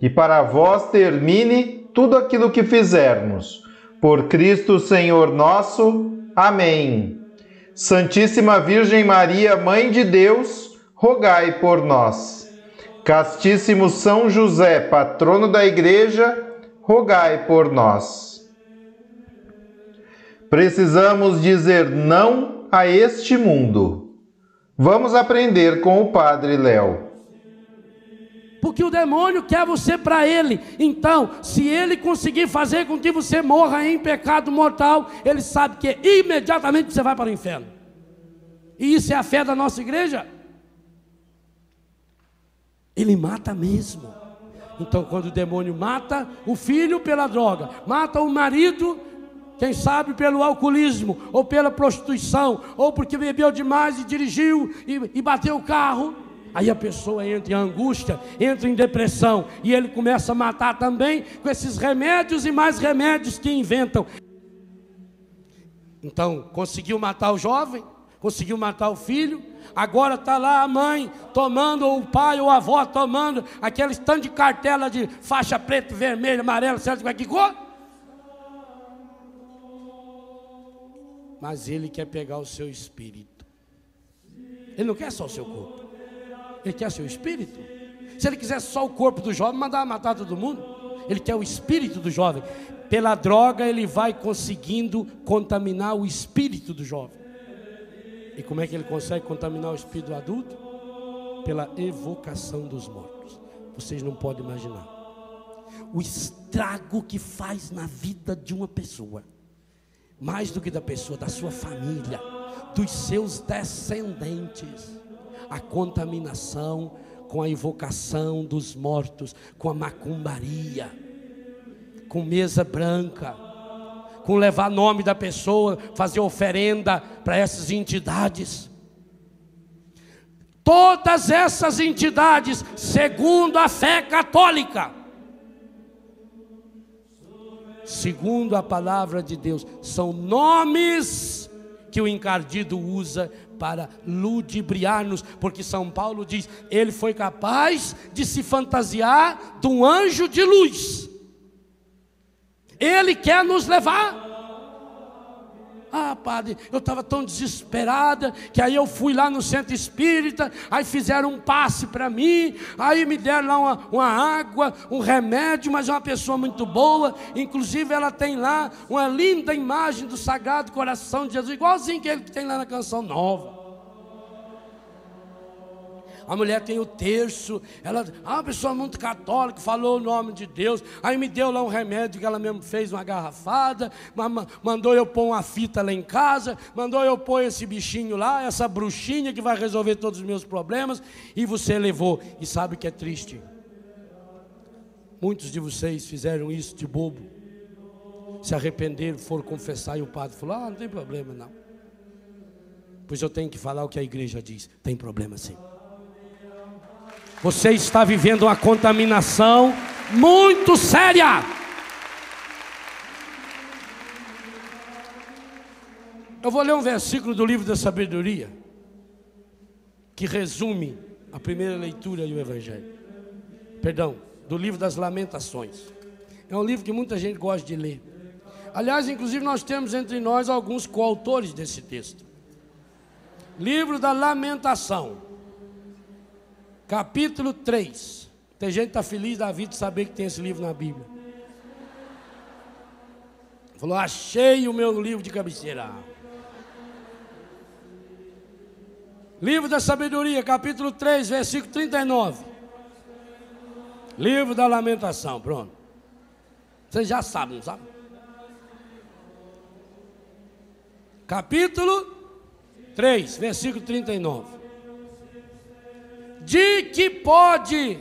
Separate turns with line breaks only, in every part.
e para vós termine tudo aquilo que fizermos. Por Cristo Senhor nosso. Amém. Santíssima Virgem Maria, Mãe de Deus, rogai por nós. Castíssimo São José, patrono da Igreja, rogai por nós. Precisamos dizer não a este mundo. Vamos aprender com o Padre Léo
porque o demônio quer você para ele. Então, se ele conseguir fazer com que você morra em pecado mortal, ele sabe que imediatamente você vai para o inferno. E isso é a fé da nossa igreja. Ele mata mesmo. Então, quando o demônio mata o filho pela droga, mata o marido, quem sabe pelo alcoolismo, ou pela prostituição, ou porque bebeu demais e dirigiu e, e bateu o carro, Aí a pessoa entra em angústia, entra em depressão, e ele começa a matar também com esses remédios e mais remédios que inventam. Então, conseguiu matar o jovem, conseguiu matar o filho, agora está lá a mãe tomando, ou o pai ou a avó tomando aquele tanto de cartela de faixa preta, vermelha, amarela, certo? Que cor? Mas ele quer pegar o seu espírito. Ele não quer só o seu corpo. Ele quer seu espírito. Se ele quiser só o corpo do jovem, mandar matar todo mundo. Ele quer o espírito do jovem. Pela droga, ele vai conseguindo contaminar o espírito do jovem. E como é que ele consegue contaminar o espírito do adulto? Pela evocação dos mortos. Vocês não podem imaginar. O estrago que faz na vida de uma pessoa. Mais do que da pessoa, da sua família, dos seus descendentes a contaminação com a invocação dos mortos, com a macumbaria, com mesa branca, com levar nome da pessoa, fazer oferenda para essas entidades. Todas essas entidades, segundo a fé católica, segundo a palavra de Deus, são nomes que o encardido usa para ludibriar-nos, porque São Paulo diz: ele foi capaz de se fantasiar de um anjo de luz. Ele quer nos levar. Ah, padre, eu estava tão desesperada que aí eu fui lá no centro espírita, aí fizeram um passe para mim, aí me deram lá uma, uma, água, um remédio, mas é uma pessoa muito boa. Inclusive, ela tem lá uma linda imagem do Sagrado Coração de Jesus, igualzinho que ele tem lá na canção nova a mulher tem o terço, ela, ah, uma pessoa muito católica, falou o nome de Deus, aí me deu lá um remédio que ela mesmo fez uma garrafada, mandou eu pôr uma fita lá em casa, mandou eu pôr esse bichinho lá, essa bruxinha que vai resolver todos os meus problemas, e você levou, e sabe que é triste. Muitos de vocês fizeram isso de bobo, se arrependeram, foram confessar, e o padre falou: Ah, não tem problema não. Pois eu tenho que falar o que a igreja diz: tem problema sim. Você está vivendo uma contaminação muito séria. Eu vou ler um versículo do livro da sabedoria que resume a primeira leitura do Evangelho. Perdão, do livro das Lamentações. É um livro que muita gente gosta de ler. Aliás, inclusive, nós temos entre nós alguns coautores desse texto. Livro da Lamentação capítulo 3. Tem gente que está feliz da vida de saber que tem esse livro na Bíblia. Falou: achei o meu livro de cabeceira. Livro da Sabedoria, capítulo 3, versículo 39. Livro da Lamentação, pronto. Vocês já sabem, não sabe? Capítulo 3, versículo 39. De que pode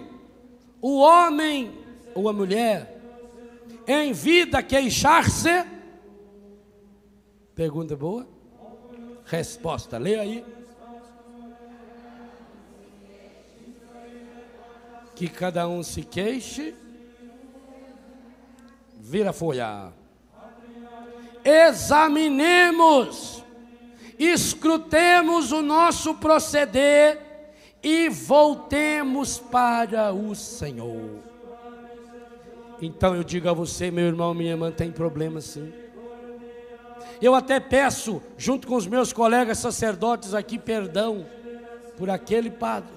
o homem ou a mulher em vida queixar-se? Pergunta boa? Resposta, leia aí. Que cada um se queixe, vira folha. Examinemos, escrutemos o nosso proceder e voltemos para o Senhor. Então eu digo a você, meu irmão, minha irmã, tem problema sim. Eu até peço, junto com os meus colegas sacerdotes aqui, perdão por aquele padre,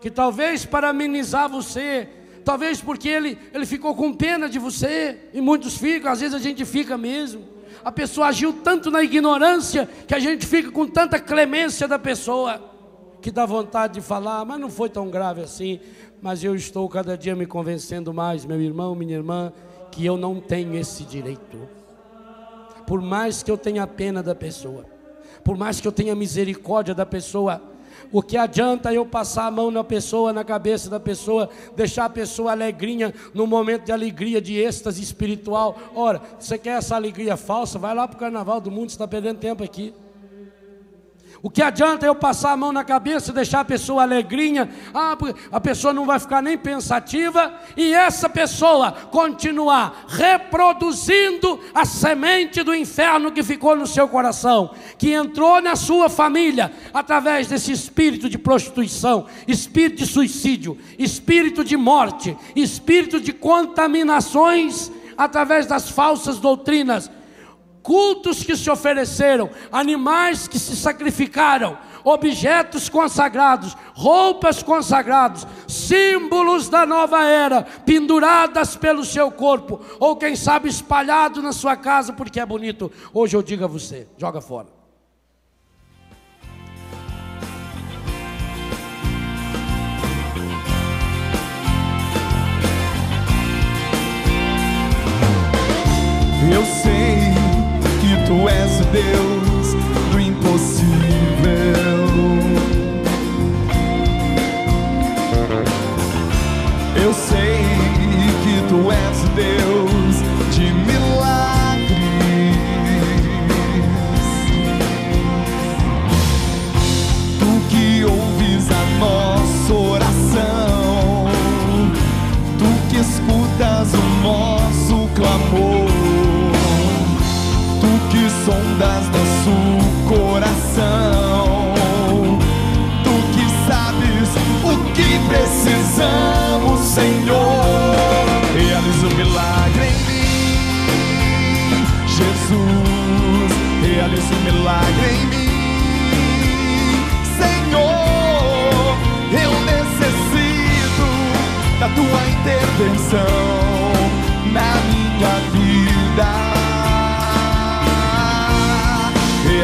que talvez para amenizar você, talvez porque ele, ele ficou com pena de você, e muitos ficam, às vezes a gente fica mesmo. A pessoa agiu tanto na ignorância que a gente fica com tanta clemência da pessoa que dá vontade de falar, mas não foi tão grave assim. Mas eu estou cada dia me convencendo mais, meu irmão, minha irmã, que eu não tenho esse direito. Por mais que eu tenha pena da pessoa, por mais que eu tenha misericórdia da pessoa, o que adianta eu passar a mão na pessoa, na cabeça da pessoa, deixar a pessoa alegrinha no momento de alegria, de êxtase espiritual? Ora, você quer essa alegria falsa? Vai lá para o carnaval do mundo, você está perdendo tempo aqui. O que adianta eu passar a mão na cabeça, deixar a pessoa alegrinha, ah, a pessoa não vai ficar nem pensativa, e essa pessoa continuar reproduzindo a semente do inferno que ficou no seu coração, que entrou na sua família através desse espírito de prostituição, espírito de suicídio, espírito de morte, espírito de contaminações através das falsas doutrinas cultos que se ofereceram, animais que se sacrificaram, objetos consagrados, roupas consagradas, símbolos da nova era, penduradas pelo seu corpo, ou quem sabe espalhado na sua casa porque é bonito. Hoje eu digo a você: joga fora.
Deus do impossível. Eu sei que tu és Deus de milagres. Tu que ouves a nossa oração, tu que escutas o nosso clamor sondas nosso coração. Tu que sabes o que precisamos, Senhor. Realiza o milagre em mim, Jesus. Realiza o milagre em mim, Senhor. Eu necessito da tua intervenção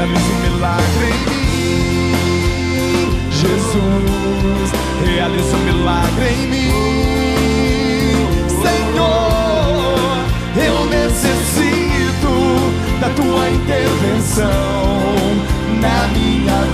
realiza um milagre em mim. Jesus, realiza um milagre em mim. Senhor, eu necessito da tua intervenção na minha vida.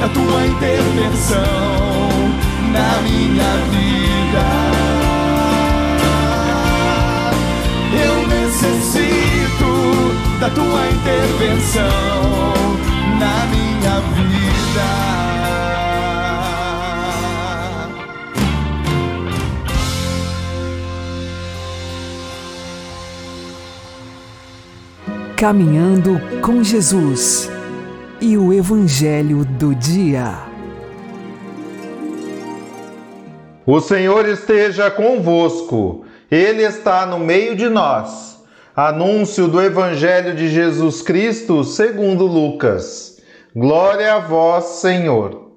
da
tua intervenção na minha vida. Eu necessito da tua intervenção na minha vida.
Caminhando com Jesus e o Evangelho do Dia.
O Senhor esteja convosco, Ele está no meio de nós. Anúncio do Evangelho de Jesus Cristo segundo Lucas. Glória a vós, Senhor.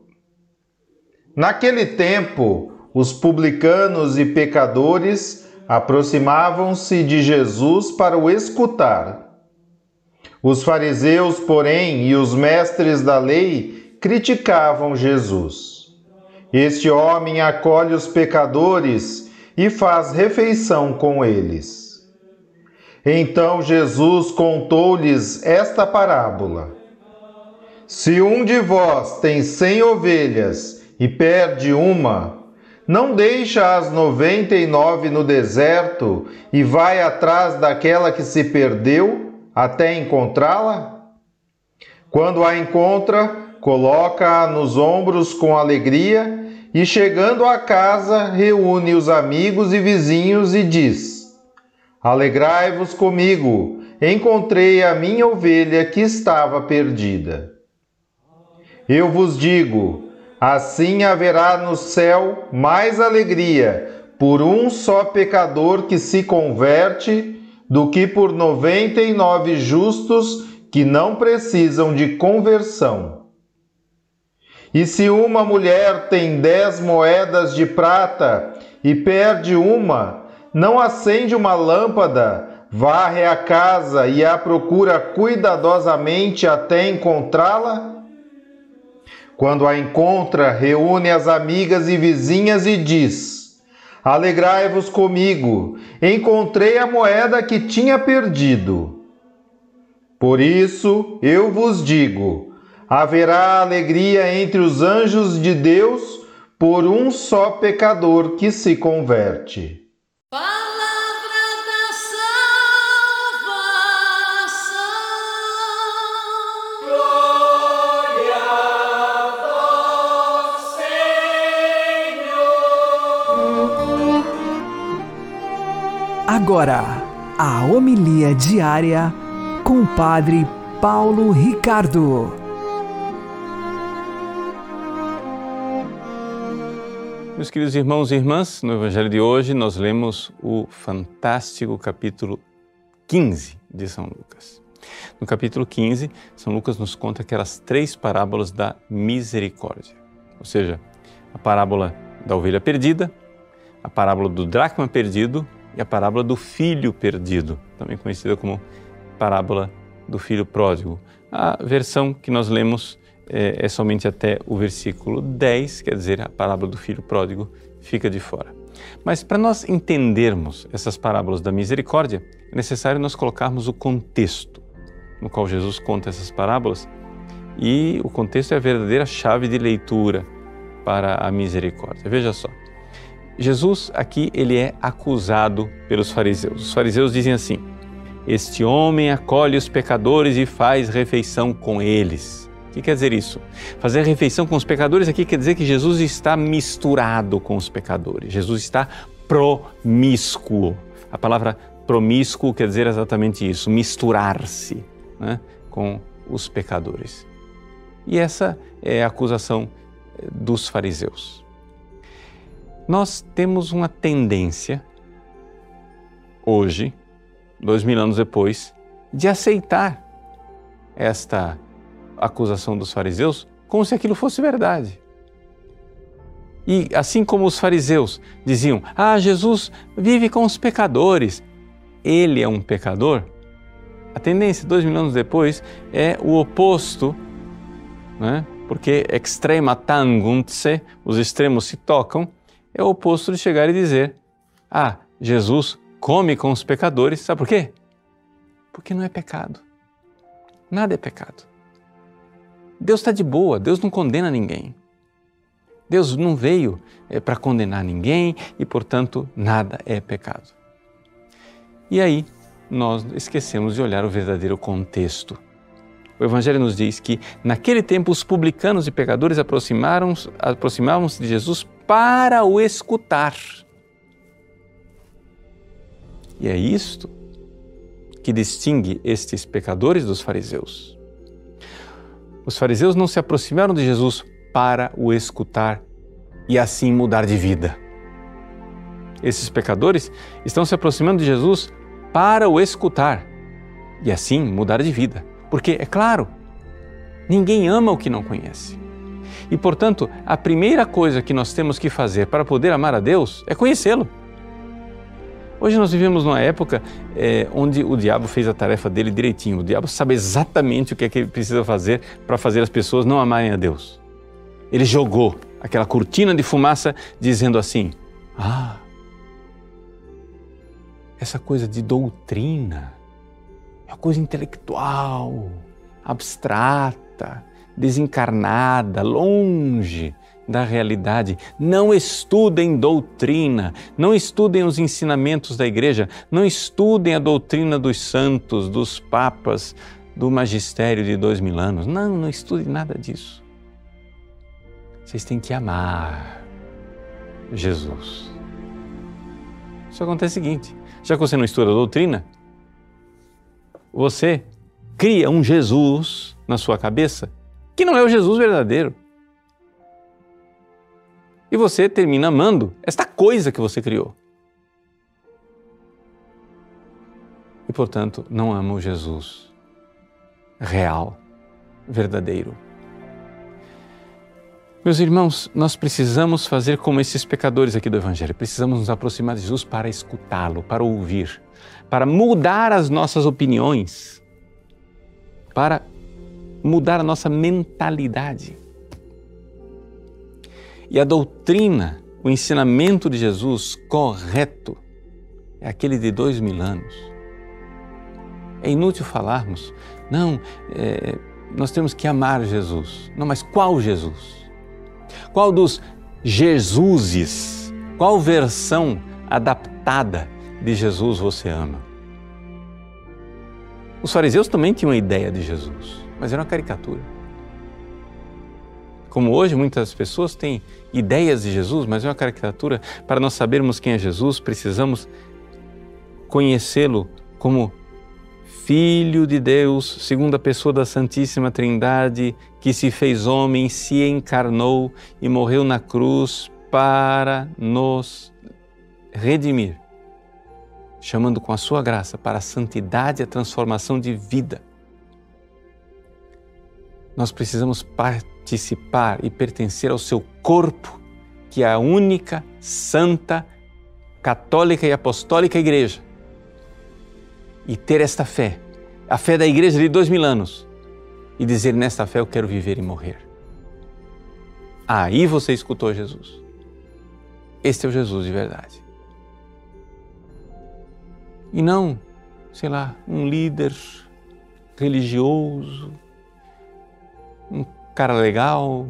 Naquele tempo, os publicanos e pecadores aproximavam-se de Jesus para o escutar. Os fariseus, porém, e os mestres da lei criticavam Jesus. Este homem acolhe os pecadores e faz refeição com eles. Então Jesus contou-lhes esta parábola: Se um de vós tem cem ovelhas e perde uma, não deixa as noventa e nove no deserto e vai atrás daquela que se perdeu até encontrá-la? Quando a encontra, coloca-a nos ombros com alegria e, chegando à casa, reúne os amigos e vizinhos e diz: Alegrai-vos comigo, encontrei a minha ovelha que estava perdida. Eu vos digo: assim haverá no céu mais alegria por um só pecador que se converte do que por noventa e nove justos que não precisam de conversão. E se uma mulher tem dez moedas de prata e perde uma, não acende uma lâmpada, varre a casa e a procura cuidadosamente até encontrá-la? Quando a encontra, reúne as amigas e vizinhas e diz: Alegrai-vos comigo, encontrei a moeda que tinha perdido. Por isso eu vos digo: haverá alegria entre os anjos de Deus por um só pecador que se converte.
Agora, a homilia diária com o Padre Paulo Ricardo.
Meus queridos irmãos e irmãs, no Evangelho de hoje nós lemos o fantástico capítulo 15 de São Lucas. No capítulo 15, São Lucas nos conta aquelas três parábolas da misericórdia, ou seja, a parábola da ovelha perdida, a parábola do dracma perdido e a parábola do filho perdido, também conhecida como parábola do filho pródigo. A versão que nós lemos é, é, somente até o versículo 10, quer dizer, a parábola do filho pródigo fica de fora. Mas para nós entendermos essas parábolas da misericórdia, é necessário nós colocarmos o contexto no qual Jesus conta essas parábolas e o contexto é a verdadeira chave de leitura para a misericórdia. Veja só. Jesus aqui ele é acusado pelos fariseus. Os fariseus dizem assim: Este homem acolhe os pecadores e faz refeição com eles. O que quer dizer isso? Fazer refeição com os pecadores aqui quer dizer que Jesus está misturado com os pecadores. Jesus está promíscuo. A palavra promíscuo quer dizer exatamente isso: misturar-se né, com os pecadores. E essa é a acusação dos fariseus nós temos uma tendência, hoje, dois mil anos depois, de aceitar esta acusação dos fariseus como se aquilo fosse verdade. E assim como os fariseus diziam: Ah, Jesus vive com os pecadores, ele é um pecador. A tendência, dois mil anos depois, é o oposto, né? porque extrema tanguntse, os extremos se tocam, é o oposto de chegar e dizer: Ah, Jesus come com os pecadores. Sabe por quê? Porque não é pecado. Nada é pecado. Deus está de boa, Deus não condena ninguém. Deus não veio é, para condenar ninguém e, portanto, nada é pecado. E aí, nós esquecemos de olhar o verdadeiro contexto. O Evangelho nos diz que naquele tempo os publicanos e pecadores aproximavam-se de Jesus para o escutar. E é isto que distingue estes pecadores dos fariseus. Os fariseus não se aproximaram de Jesus para o escutar e assim mudar de vida. Esses pecadores estão se aproximando de Jesus para o escutar e assim mudar de vida. Porque, é claro, ninguém ama o que não conhece. E, portanto, a primeira coisa que nós temos que fazer para poder amar a Deus é conhecê-lo. Hoje nós vivemos numa época é, onde o diabo fez a tarefa dele direitinho. O diabo sabe exatamente o que é que ele precisa fazer para fazer as pessoas não amarem a Deus. Ele jogou aquela cortina de fumaça dizendo assim: Ah, essa coisa de doutrina uma coisa intelectual, abstrata, desencarnada, longe da realidade. Não estudem doutrina, não estudem os ensinamentos da igreja, não estudem a doutrina dos santos, dos papas, do magistério de dois mil anos. Não, não estudem nada disso. Vocês têm que amar Jesus. Isso acontece o seguinte: já que você não estuda a doutrina, você cria um Jesus na sua cabeça que não é o Jesus verdadeiro. E você termina amando esta coisa que você criou. E, portanto, não ama o Jesus real, verdadeiro. Meus irmãos, nós precisamos fazer como esses pecadores aqui do Evangelho. Precisamos nos aproximar de Jesus para escutá-lo, para ouvir, para mudar as nossas opiniões, para mudar a nossa mentalidade. E a doutrina, o ensinamento de Jesus correto, é aquele de dois mil anos. É inútil falarmos, não, é, nós temos que amar Jesus. Não, mas qual Jesus? Qual dos Jesuses? Qual versão adaptada de Jesus você ama? Os fariseus também tinham uma ideia de Jesus, mas era uma caricatura. Como hoje muitas pessoas têm ideias de Jesus, mas é uma caricatura. Para nós sabermos quem é Jesus, precisamos conhecê-lo como Filho de Deus, segunda pessoa da Santíssima Trindade, que se fez homem, se encarnou e morreu na cruz para nos redimir, chamando com a sua graça para a santidade e a transformação de vida. Nós precisamos participar e pertencer ao seu corpo, que é a única, santa, católica e apostólica igreja e ter esta fé, a fé da igreja de dois mil anos, e dizer: nesta fé eu quero viver e morrer. Aí você escutou Jesus. Este é o Jesus de verdade. E não, sei lá, um líder religioso, um cara legal,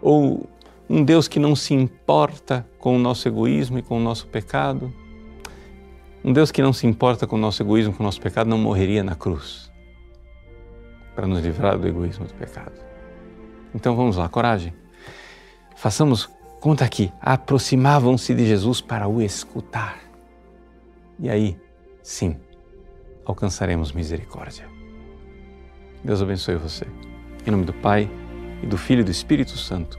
ou um Deus que não se importa com o nosso egoísmo e com o nosso pecado. Um Deus que não se importa com o nosso egoísmo, com o nosso pecado, não morreria na cruz para nos livrar do egoísmo do pecado. Então vamos lá, coragem. Façamos conta aqui. Aproximavam-se de Jesus para o escutar. E aí, sim, alcançaremos misericórdia. Deus abençoe você. Em nome do Pai, e do Filho e do Espírito Santo.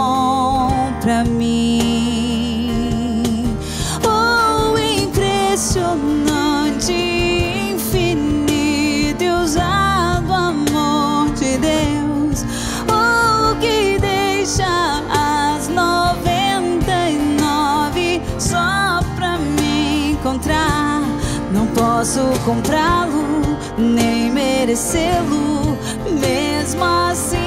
comprá-lo, nem merecê-lo, mesmo assim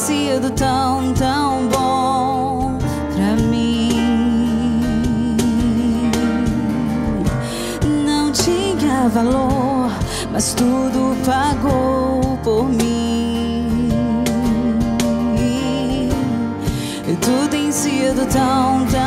sido tão, tão bom pra mim. Não tinha valor, mas tudo pagou por mim. E tudo tem sido tão, tão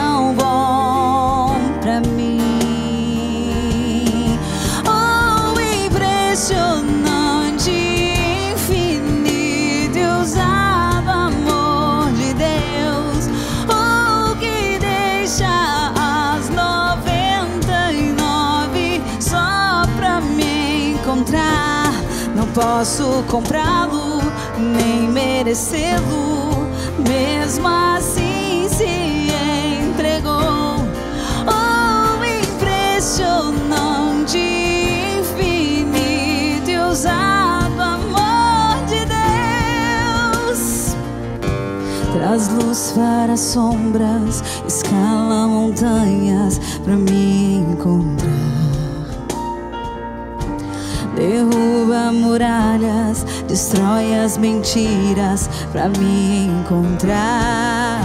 posso comprá-lo, nem merecê-lo. Mesmo assim se entregou. Oh, impressionante, infinito e usado amor de Deus. Traz luz para as sombras, escala montanhas pra me encontrar. Muralhas, destrói as mentiras pra me encontrar.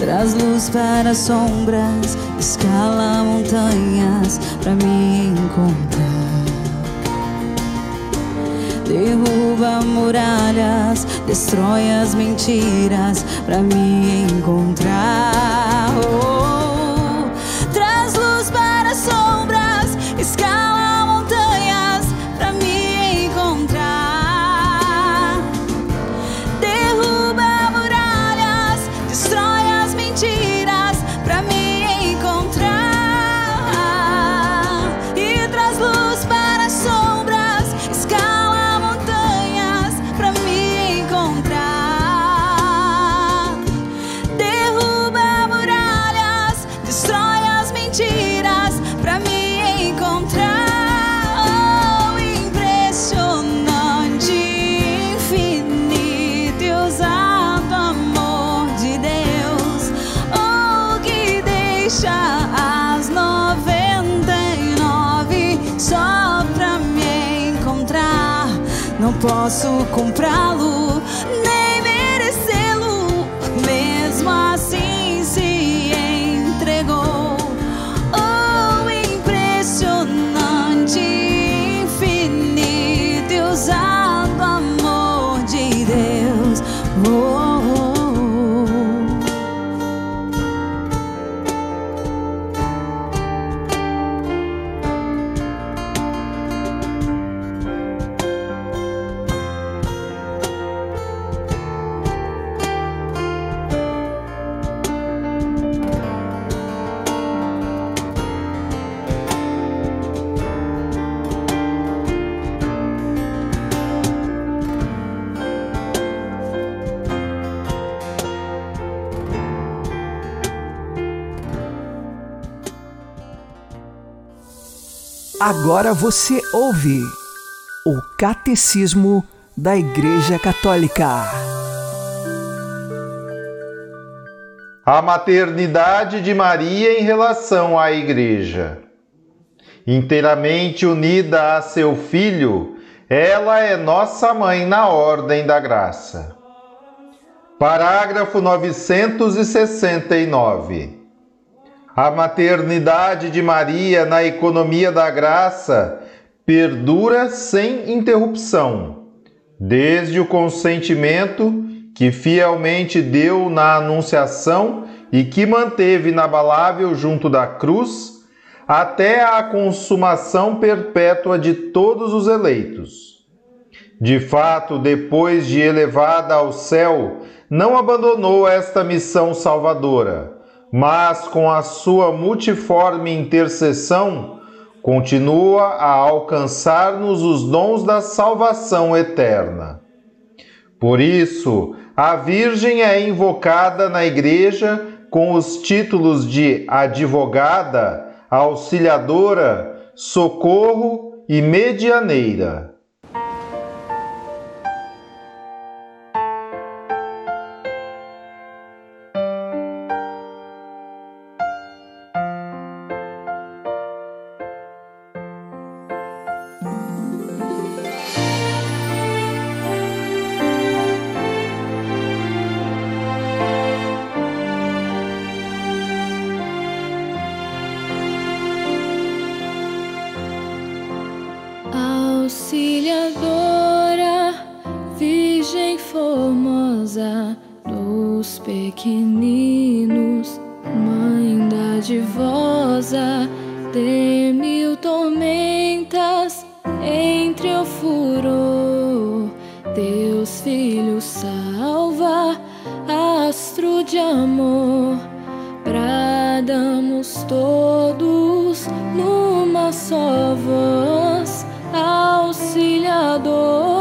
Traz luz para as sombras, escala montanhas pra me encontrar. Derruba muralhas, destrói as mentiras pra me encontrar. Oh, traz luz para as sombras, escala posso comprá-lo,
Agora você ouve o Catecismo da Igreja Católica.
A maternidade de Maria em relação à Igreja. Inteiramente unida a seu Filho, ela é nossa mãe na ordem da graça. Parágrafo 969. A maternidade de Maria na economia da graça perdura sem interrupção, desde o consentimento que fielmente deu na Anunciação e que manteve inabalável junto da cruz, até a consumação perpétua de todos os eleitos. De fato, depois de elevada ao céu, não abandonou esta missão salvadora, mas com a sua multiforme intercessão, continua a alcançar-nos os dons da salvação eterna. Por isso, a Virgem é invocada na Igreja com os títulos de advogada, auxiliadora, socorro e medianeira.
Salva, astro de amor, bradamos todos numa só voz auxiliadora,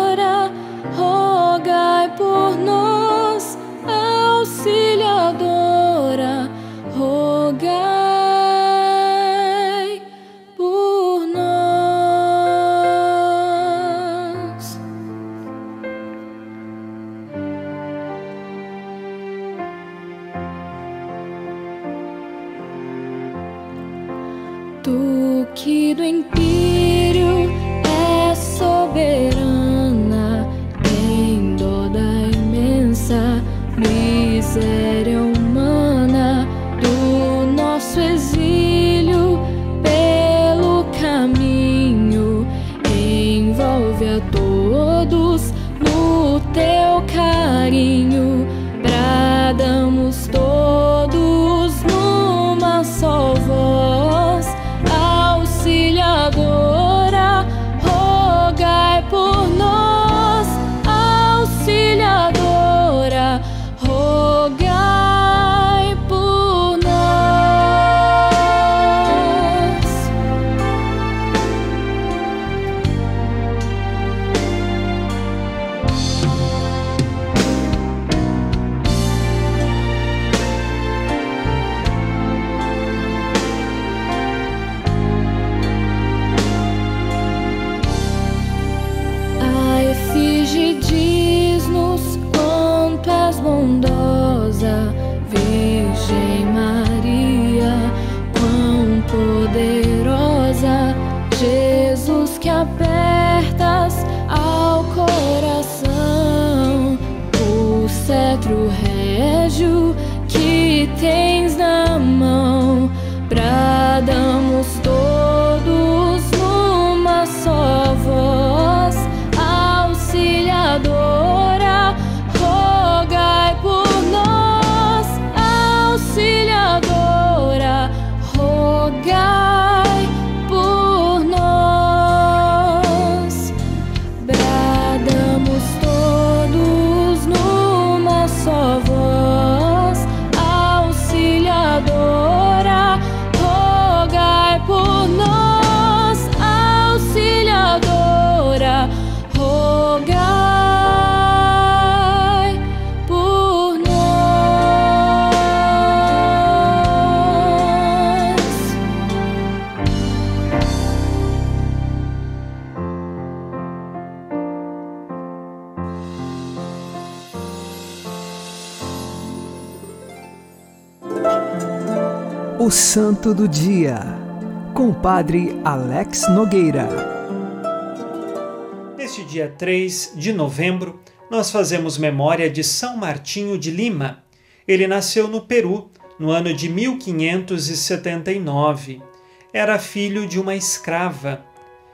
Santo do Dia, com o Padre Alex Nogueira.
Neste dia 3 de novembro, nós fazemos memória de São Martinho de Lima. Ele nasceu no Peru no ano de 1579. Era filho de uma escrava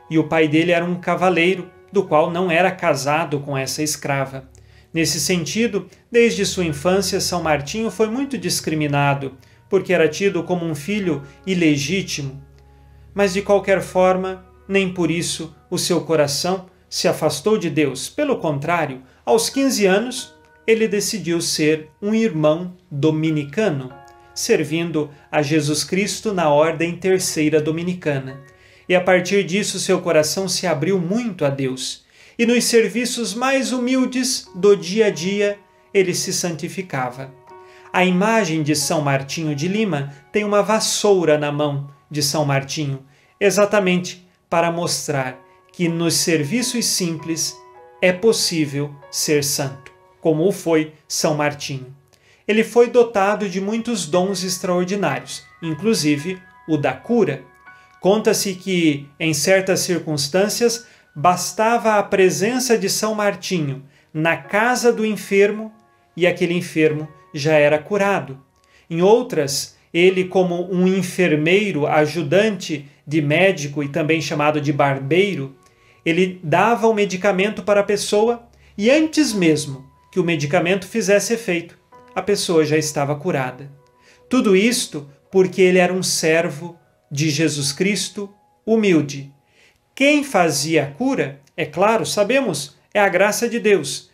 e o pai dele era um cavaleiro, do qual não era casado com essa escrava. Nesse sentido, desde sua infância, São Martinho foi muito discriminado, porque era tido como um filho ilegítimo. Mas de qualquer forma, nem por isso o seu coração se afastou de Deus. Pelo contrário, aos 15 anos, ele decidiu ser um irmão dominicano, servindo a Jesus Cristo na Ordem Terceira Dominicana. E a partir disso, seu coração se abriu muito a Deus. E nos serviços mais humildes do dia a dia, ele se santificava. A imagem de São Martinho de Lima tem uma vassoura na mão de São Martinho, exatamente para mostrar que nos serviços simples é possível ser santo, como o foi São Martinho. Ele foi dotado de muitos dons extraordinários, inclusive o da cura. Conta-se que, em certas circunstâncias, bastava a presença de São Martinho na casa do enfermo e aquele enfermo já era curado. Em outras, ele, como um enfermeiro ajudante de médico e também chamado de barbeiro, ele dava o medicamento para a pessoa e antes mesmo que o medicamento fizesse efeito, a pessoa já estava curada. Tudo isto porque ele era um servo de Jesus Cristo, humilde. Quem fazia a cura, é claro, sabemos, é a graça de Deus,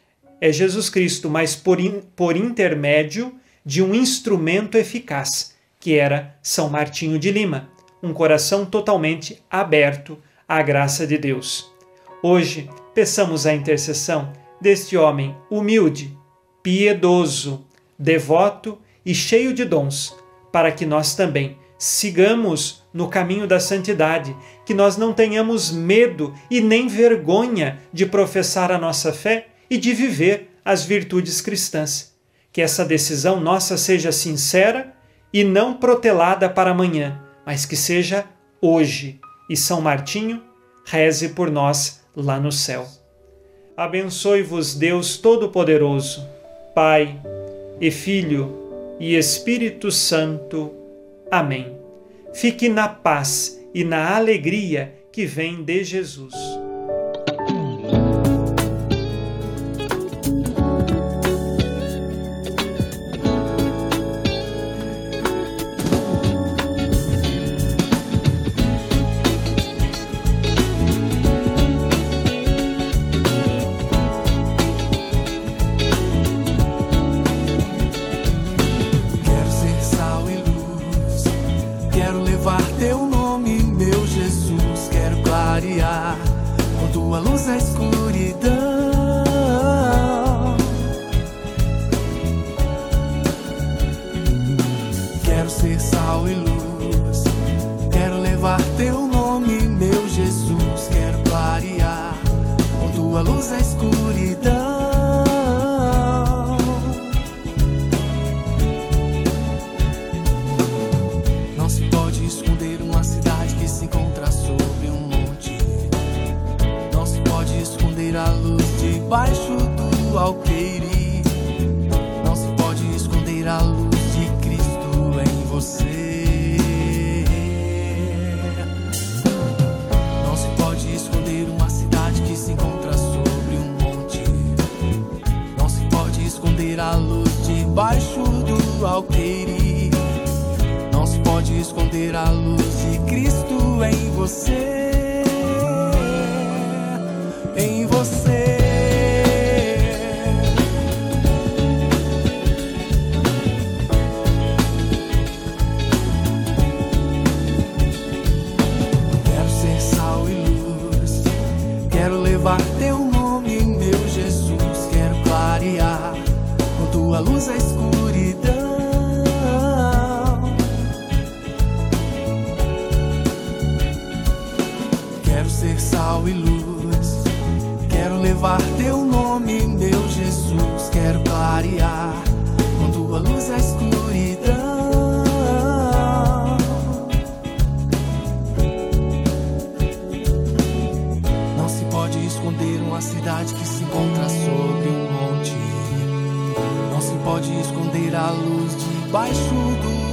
é Jesus Cristo, mas por, in, por intermédio de um instrumento eficaz, que era São Martinho de Lima, um coração totalmente aberto à graça de Deus. Hoje, peçamos a intercessão deste homem humilde, piedoso, devoto e cheio de dons, para que nós também sigamos no caminho da santidade, que nós não tenhamos medo e nem vergonha de professar a nossa fé e de viver as virtudes cristãs. Que essa decisão nossa seja sincera e não protelada para amanhã, mas que seja hoje. E São Martinho, reze por nós lá no céu. Abençoe-vos Deus Todo-Poderoso, Pai e Filho e Espírito Santo. Amém. Fique na paz e na alegria que vem de Jesus.
Se pode esconder uma cidade que se encontra sobre um monte. Não se pode esconder a luz debaixo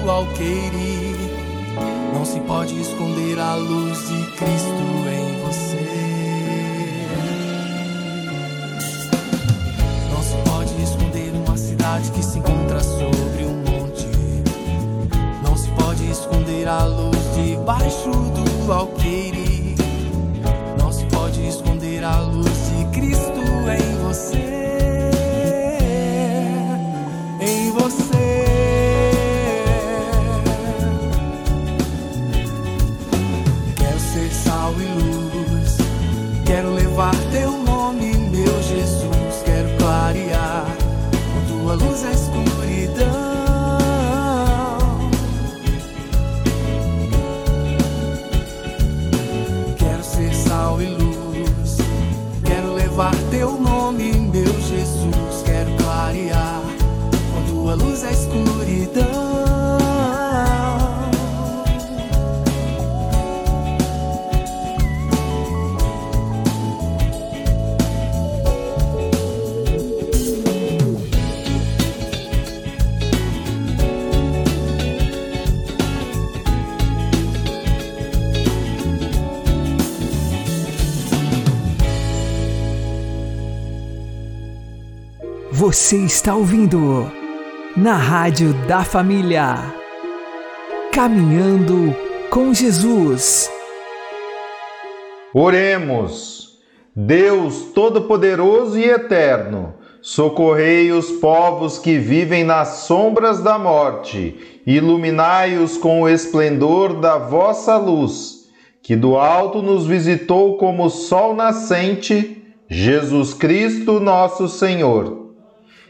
do alqueire. Não se pode esconder a luz de Cristo em você. Não se pode esconder uma cidade que se encontra sobre um monte. Não se pode esconder a luz debaixo do alqueire. Cristo Você
está ouvindo na Rádio da Família. Caminhando com Jesus.
Oremos. Deus Todo-Poderoso e Eterno, socorrei os povos que vivem nas sombras da morte, iluminai-os com o esplendor da vossa luz, que do alto nos visitou como sol nascente, Jesus Cristo, nosso Senhor.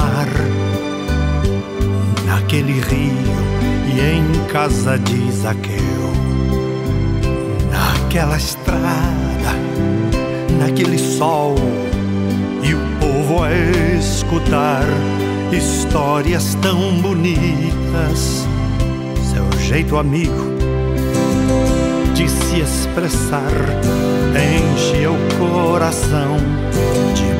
Mar, naquele rio e em casa de Zaqueu, naquela estrada, naquele sol e o povo a escutar histórias tão bonitas. Seu jeito amigo de se expressar enche o coração de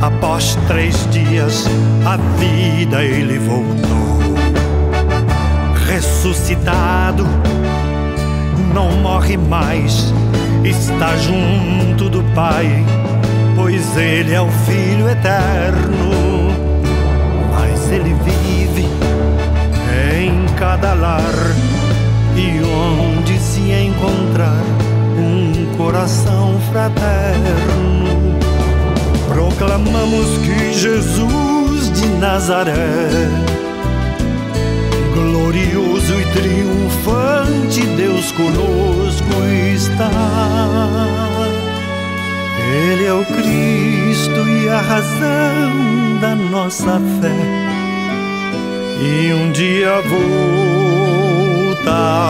Após três dias, a vida ele voltou. Ressuscitado, não morre mais, está junto do Pai, pois ele é o Filho eterno. Mas ele vive em cada lar e onde se encontrar um coração fraterno proclamamos que Jesus de Nazaré, glorioso e triunfante, Deus conosco está. Ele é o Cristo e a razão da nossa fé, e um dia voltará.